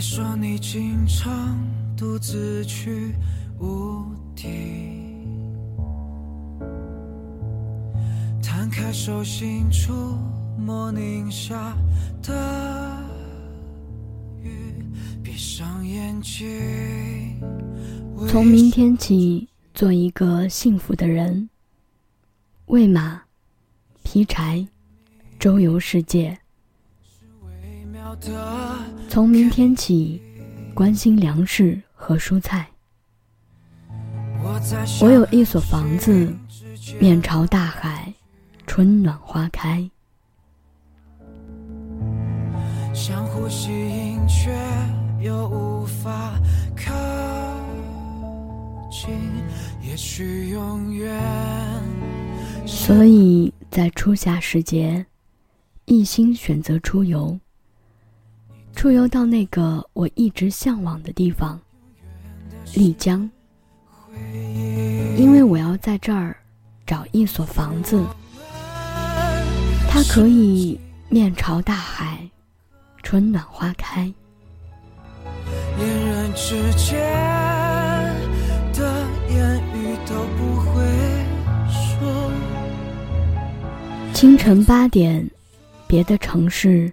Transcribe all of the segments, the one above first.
你说你经常独自去无地，摊开手心触摸宁夏的雨，闭上眼睛。从明天起，做一个幸福的人。喂马，劈柴，周游世界。从明天起，关心粮食和蔬菜。我有一所房子，面朝大海，春暖花开。想呼吸，却又无法靠近。也许永远。所以在初夏时节，一心选择出游。出游到那个我一直向往的地方——丽江，因为我要在这儿找一所房子，它可以面朝大海，春暖花开。恋人之间的言语都不会说。清晨八点，别的城市。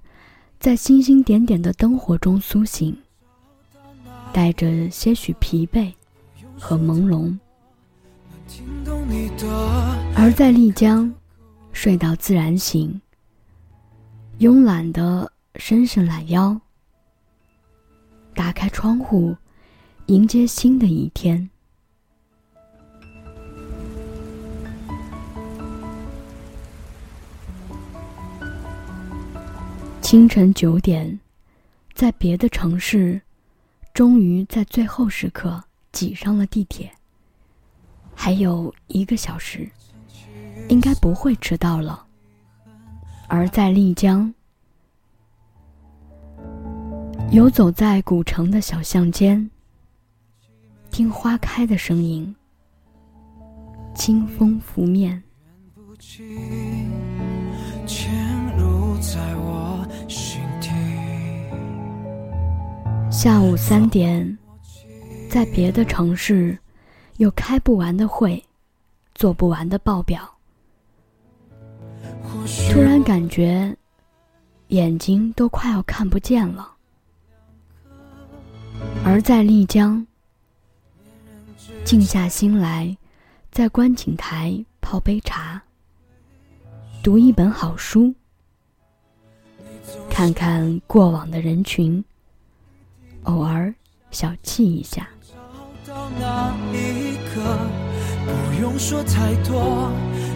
在星星点点的灯火中苏醒，带着些许疲惫和朦胧；而在丽江，睡到自然醒，慵懒的伸伸懒腰，打开窗户，迎接新的一天。清晨九点，在别的城市，终于在最后时刻挤上了地铁。还有一个小时，应该不会迟到了。而在丽江，游走在古城的小巷间，听花开的声音，清风拂面。下午三点，在别的城市，有开不完的会，做不完的报表。突然感觉，眼睛都快要看不见了。而在丽江，静下心来，在观景台泡杯茶，读一本好书，看看过往的人群。偶尔小憩一下。找到那一刻，不用说太多，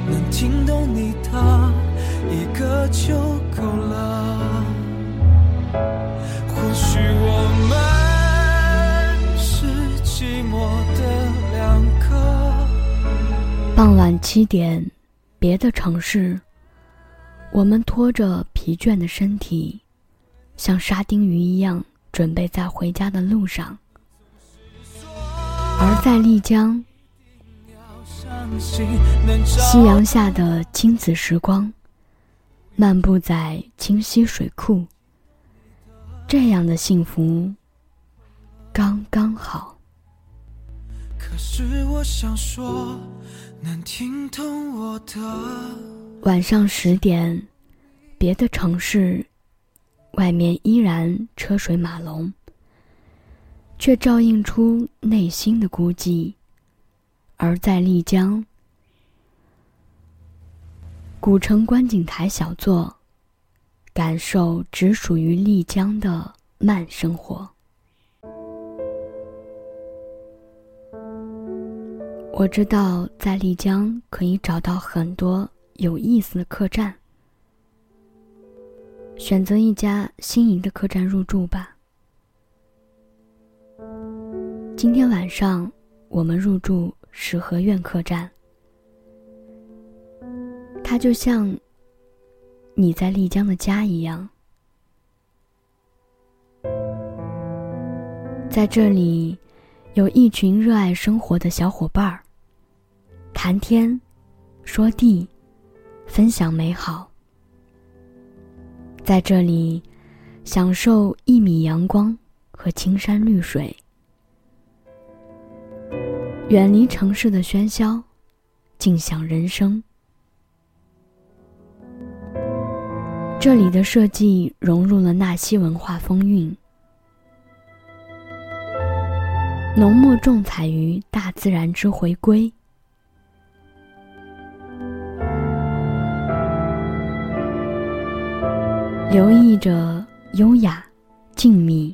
能听懂你的一个就够了。或许我们是寂寞的两个。傍晚七点，别的城市，我们拖着疲倦的身体，像沙丁鱼一样。准备在回家的路上，而在丽江，夕阳下的亲子时光，漫步在清溪水库，这样的幸福刚刚好。可是我想说，能听懂我的。晚上十点，别的城市。外面依然车水马龙，却照映出内心的孤寂。而在丽江，古城观景台小坐，感受只属于丽江的慢生活。我知道，在丽江可以找到很多有意思的客栈。选择一家心仪的客栈入住吧。今天晚上我们入住石河苑客栈，它就像你在丽江的家一样。在这里，有一群热爱生活的小伙伴儿，谈天，说地，分享美好。在这里，享受一米阳光和青山绿水，远离城市的喧嚣，静享人生。这里的设计融入了纳西文化风韵，浓墨重彩于大自然之回归。留意着优雅、静谧，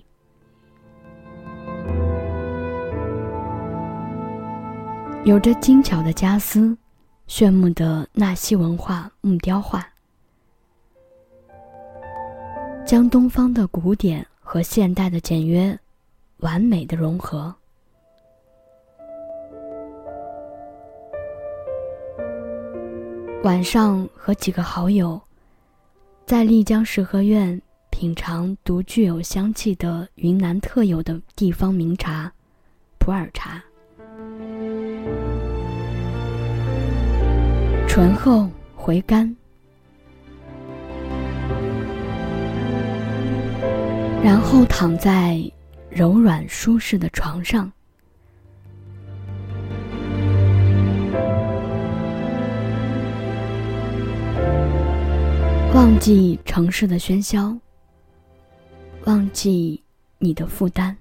有着精巧的家私，炫目的纳西文化木雕画，将东方的古典和现代的简约完美的融合。晚上和几个好友。在丽江石河苑品尝独具有香气的云南特有的地方名茶——普洱茶，醇厚回甘，然后躺在柔软舒适的床上。忘记城市的喧嚣，忘记你的负担，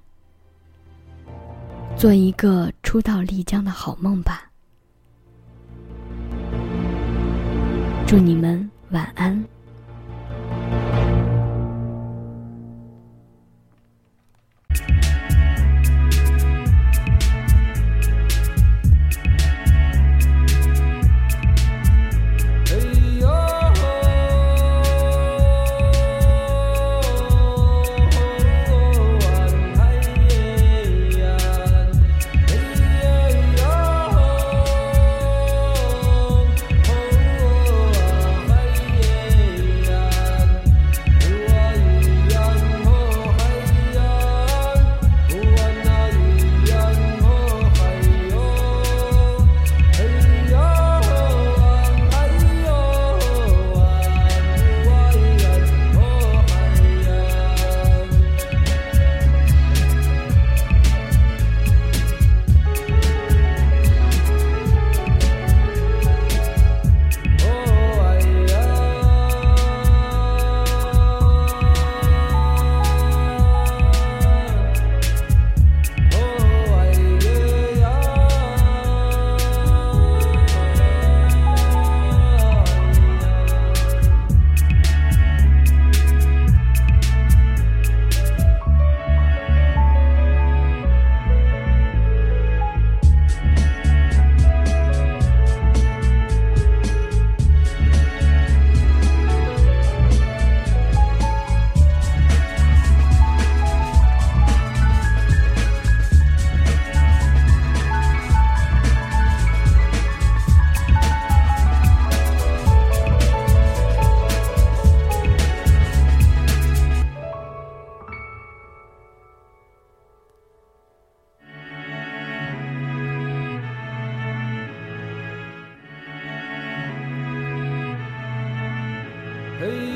做一个初到丽江的好梦吧。祝你们晚安。Hey.